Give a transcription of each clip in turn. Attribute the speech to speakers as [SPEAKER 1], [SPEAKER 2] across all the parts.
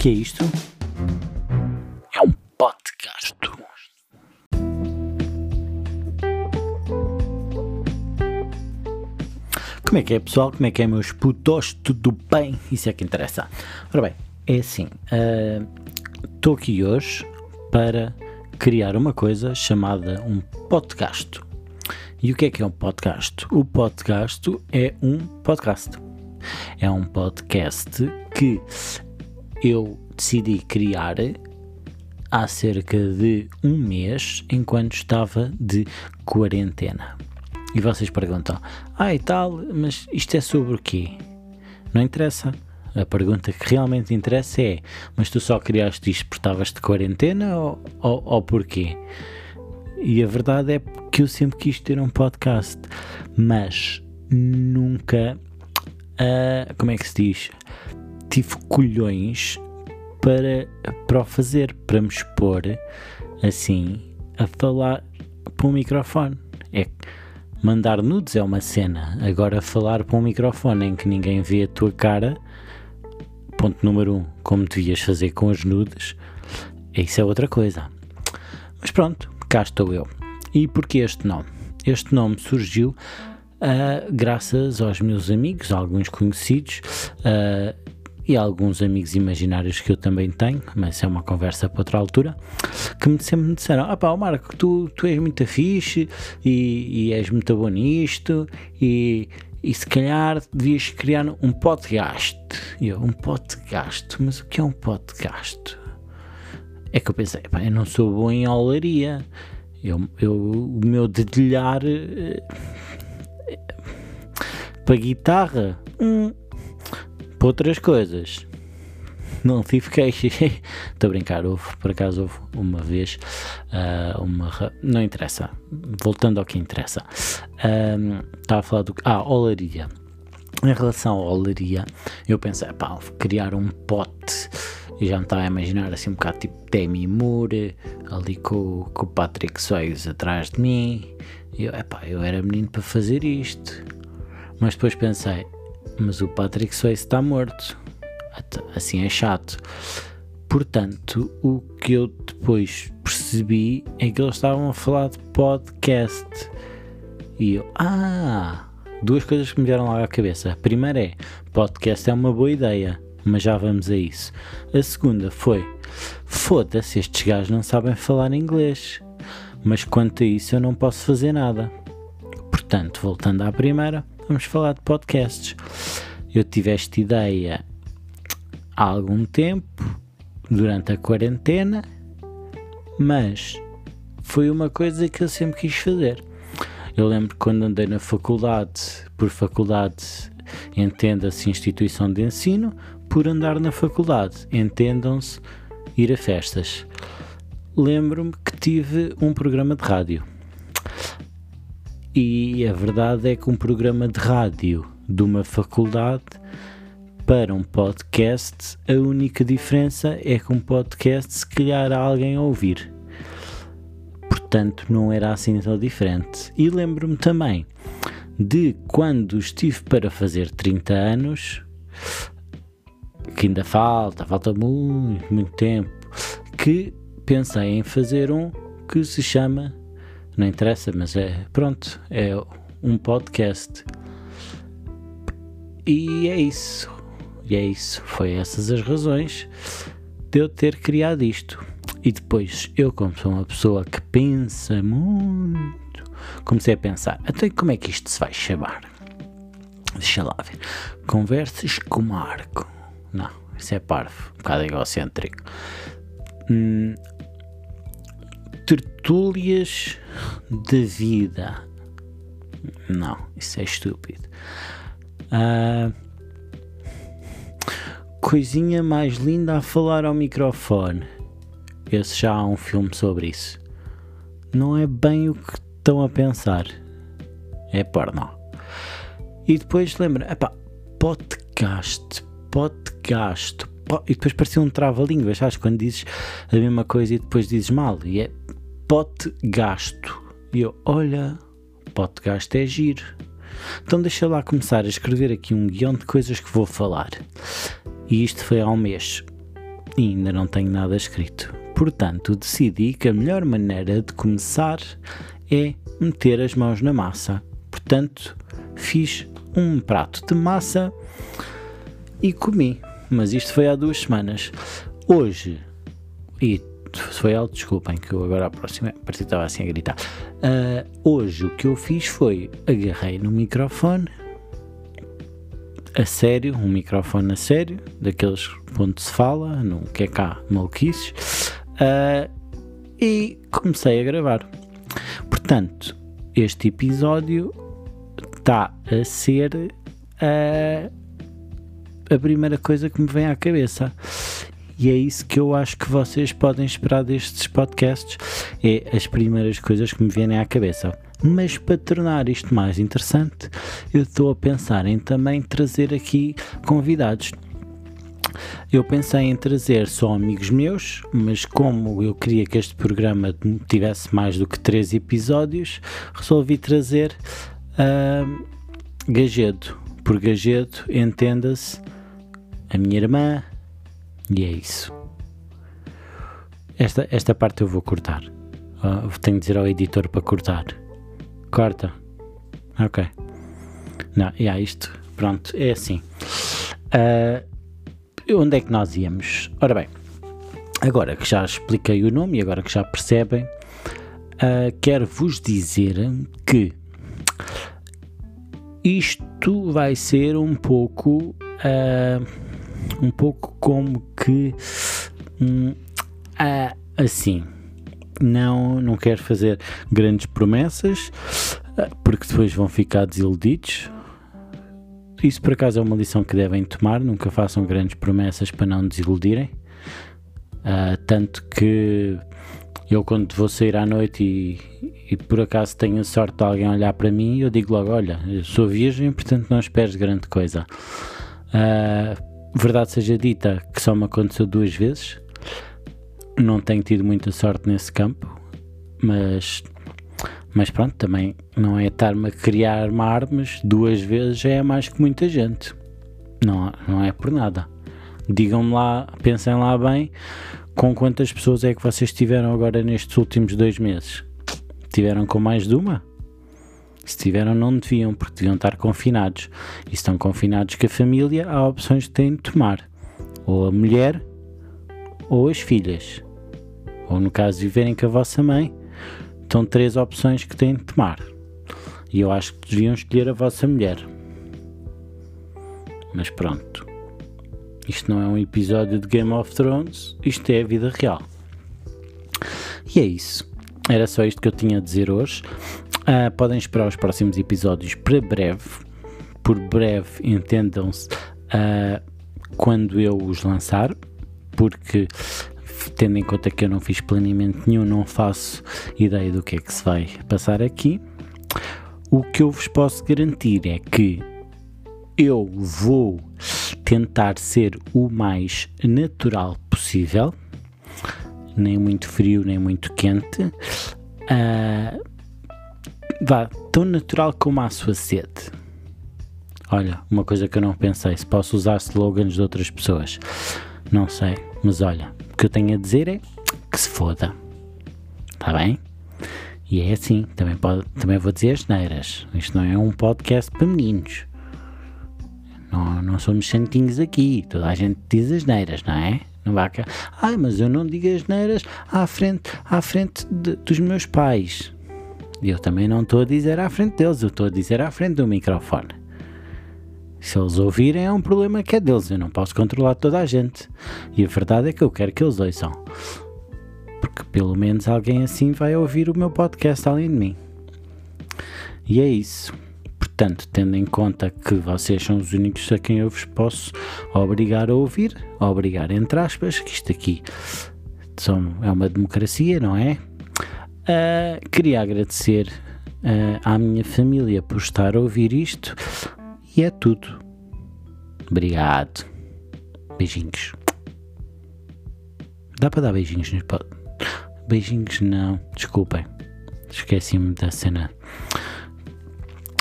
[SPEAKER 1] O que é isto? É um podcast. Como é que é, pessoal? Como é que é, meus putos? Tudo bem? Isso é que interessa. Ora bem, é assim. Estou uh, aqui hoje para criar uma coisa chamada um podcast. E o que é que é um podcast? O podcast é um podcast. É um podcast que eu decidi criar há cerca de um mês, enquanto estava de quarentena. E vocês perguntam, ah e tal, mas isto é sobre o quê? Não interessa. A pergunta que realmente interessa é, mas tu só criaste isto porque estavas de quarentena ou, ou, ou porquê? E a verdade é que eu sempre quis ter um podcast, mas nunca, uh, como é que se diz, tive colhões para, para o fazer, para me expor assim a falar para um microfone. É mandar nudes é uma cena, agora falar para um microfone em que ninguém vê a tua cara, ponto número um, como devias fazer com as nudes, isso é outra coisa. Mas pronto, cá estou eu. E porquê este nome? Este nome surgiu uh, graças aos meus amigos, alguns conhecidos, uh, e alguns amigos imaginários que eu também tenho, mas é uma conversa para outra altura, que me sempre me disseram: Ah, pá, Marco, tu, tu és muito fixe e, e és muito bom nisto, e, e se calhar devias criar um podcast. E eu, um podcast? Mas o que é um podcast? É que eu pensei: pá, eu não sou bom em olaria. Eu, eu, o meu dedilhar eh, para guitarra. Hum, para outras coisas. Não tive queixas. Estou a brincar, houve, por acaso houve uma vez uh, uma. Não interessa. Voltando ao que interessa. Um, estava a falar do. Ah, olaria. Em relação à olaria, eu pensei, pá, criar um pote e já me estava a imaginar assim um bocado tipo Demi Moore, ali com, com o Patrick Swayze atrás de mim. E eu, epá, eu era menino para fazer isto. Mas depois pensei, mas o Patrick Swayze está morto. Assim é chato. Portanto, o que eu depois percebi é que eles estavam a falar de podcast. E eu, ah, duas coisas que me vieram lá à cabeça. A primeira é, podcast é uma boa ideia, mas já vamos a isso. A segunda foi, foda-se, estes gajos não sabem falar inglês. Mas quanto a isso eu não posso fazer nada. Portanto, voltando à primeira, vamos falar de podcasts. Eu tive esta ideia há algum tempo, durante a quarentena, mas foi uma coisa que eu sempre quis fazer. Eu lembro quando andei na faculdade, por faculdade entenda-se instituição de ensino, por andar na faculdade entendam-se ir a festas. Lembro-me que tive um programa de rádio e a verdade é que um programa de rádio de uma faculdade para um podcast, a única diferença é que um podcast se calhar há alguém a ouvir. Portanto, não era assim tão diferente. E lembro-me também de quando estive para fazer 30 anos, que ainda falta, falta muito, muito tempo, que pensei em fazer um que se chama não interessa, mas é pronto, é um podcast. E é isso. E é isso. Foi essas as razões de eu ter criado isto. E depois, eu, como sou uma pessoa que pensa muito, comecei a pensar: até como é que isto se vai chamar? Deixa lá ver. Conversas com Marco. Não, isso é parvo, um bocado egocêntrico. Hum, tertúlias da vida. Não, isso é estúpido. Uh, coisinha mais linda a falar ao microfone. Esse já há um filme sobre isso. Não é bem o que estão a pensar. É porno. E depois lembra, epá, podcast, podcast, e depois parecia um trava-línguas, sabes? Quando dizes a mesma coisa e depois dizes mal. E é pote gasto. E eu, olha, pote gasto é giro. Então deixa lá começar a escrever aqui um guião de coisas que vou falar. E isto foi há um mês. e ainda não tenho nada escrito. Portanto, decidi que a melhor maneira de começar é meter as mãos na massa. Portanto, fiz um prato de massa e comi. Mas isto foi há duas semanas. Hoje, e foi alto, desculpem, que eu agora a próxima parecia que estava assim a gritar. Uh, hoje o que eu fiz foi agarrei no microfone a sério, um microfone a sério, daqueles onde se fala, não que é cá maluquices, uh, e comecei a gravar. Portanto, este episódio está a ser uh, a primeira coisa que me vem à cabeça. E é isso que eu acho que vocês podem esperar destes podcasts, é as primeiras coisas que me vêm à cabeça. Mas para tornar isto mais interessante, eu estou a pensar em também trazer aqui convidados. Eu pensei em trazer só amigos meus, mas como eu queria que este programa tivesse mais do que três episódios, resolvi trazer uh, Gagedo. Por Gagedo, entenda-se a minha irmã, e é isso. Esta, esta parte eu vou cortar. Uh, tenho de dizer ao editor para cortar. Corta. Ok. Não, yeah, isto, pronto, é assim. Uh, onde é que nós íamos? Ora bem, agora que já expliquei o nome e agora que já percebem, uh, quero vos dizer que isto vai ser um pouco. Uh, um pouco como que hum, ah, assim não, não quero fazer grandes promessas ah, porque depois vão ficar desiludidos. Isso por acaso é uma lição que devem tomar, nunca façam grandes promessas para não desiludirem. Uh, tanto que eu quando vou sair à noite e, e por acaso tenho sorte de alguém olhar para mim, eu digo logo, olha, eu sou virgem, portanto não esperes grande coisa. Uh, verdade seja dita que só me aconteceu duas vezes. Não tenho tido muita sorte nesse campo, mas, mas pronto, também não é estar-me a criar armas duas vezes é mais que muita gente. Não, não é por nada. Digam-me lá, pensem lá bem, com quantas pessoas é que vocês tiveram agora nestes últimos dois meses? Tiveram com mais de uma? Se tiveram, não deviam, porque deviam estar confinados. E estão confinados com a família, há opções que têm de tomar. Ou a mulher, ou as filhas. Ou no caso viverem com a vossa mãe, estão três opções que têm de tomar. E eu acho que deviam escolher a vossa mulher. Mas pronto. Isto não é um episódio de Game of Thrones, isto é a vida real. E é isso. Era só isto que eu tinha a dizer hoje. Uh, podem esperar os próximos episódios para breve. Por breve, entendam-se uh, quando eu os lançar, porque tendo em conta que eu não fiz planeamento nenhum, não faço ideia do que é que se vai passar aqui. O que eu vos posso garantir é que eu vou tentar ser o mais natural possível, nem muito frio, nem muito quente. Uh, vá, tão natural como a sua sede. Olha, uma coisa que eu não pensei, se posso usar slogans de outras pessoas. Não sei, mas olha, o que eu tenho a dizer é que se foda. Está bem? E é assim, também, pode, também vou dizer as neiras. Isto não é um podcast para meninos. Não, não somos santinhos aqui. Toda a gente diz as neiras, não é? Não vai cá. Ai, mas eu não digo as neiras à frente, à frente de, dos meus pais. Eu também não estou a dizer à frente deles, eu estou a dizer à frente do microfone. Se eles ouvirem é um problema que é deles, eu não posso controlar toda a gente. E a verdade é que eu quero que eles ouçam. Porque pelo menos alguém assim vai ouvir o meu podcast além de mim. E é isso. Portanto, tendo em conta que vocês são os únicos a quem eu vos posso obrigar a ouvir, obrigar entre aspas, que isto aqui é uma democracia, não é? Uh, queria agradecer uh, à minha família por estar a ouvir isto e é tudo. Obrigado. Beijinhos. Dá para dar beijinhos nos. Beijinhos não, desculpem. Esqueci-me da cena.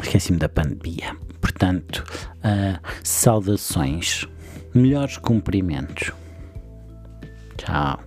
[SPEAKER 1] Esqueci-me da pandemia. Portanto, uh, saudações. Melhores cumprimentos. Tchau.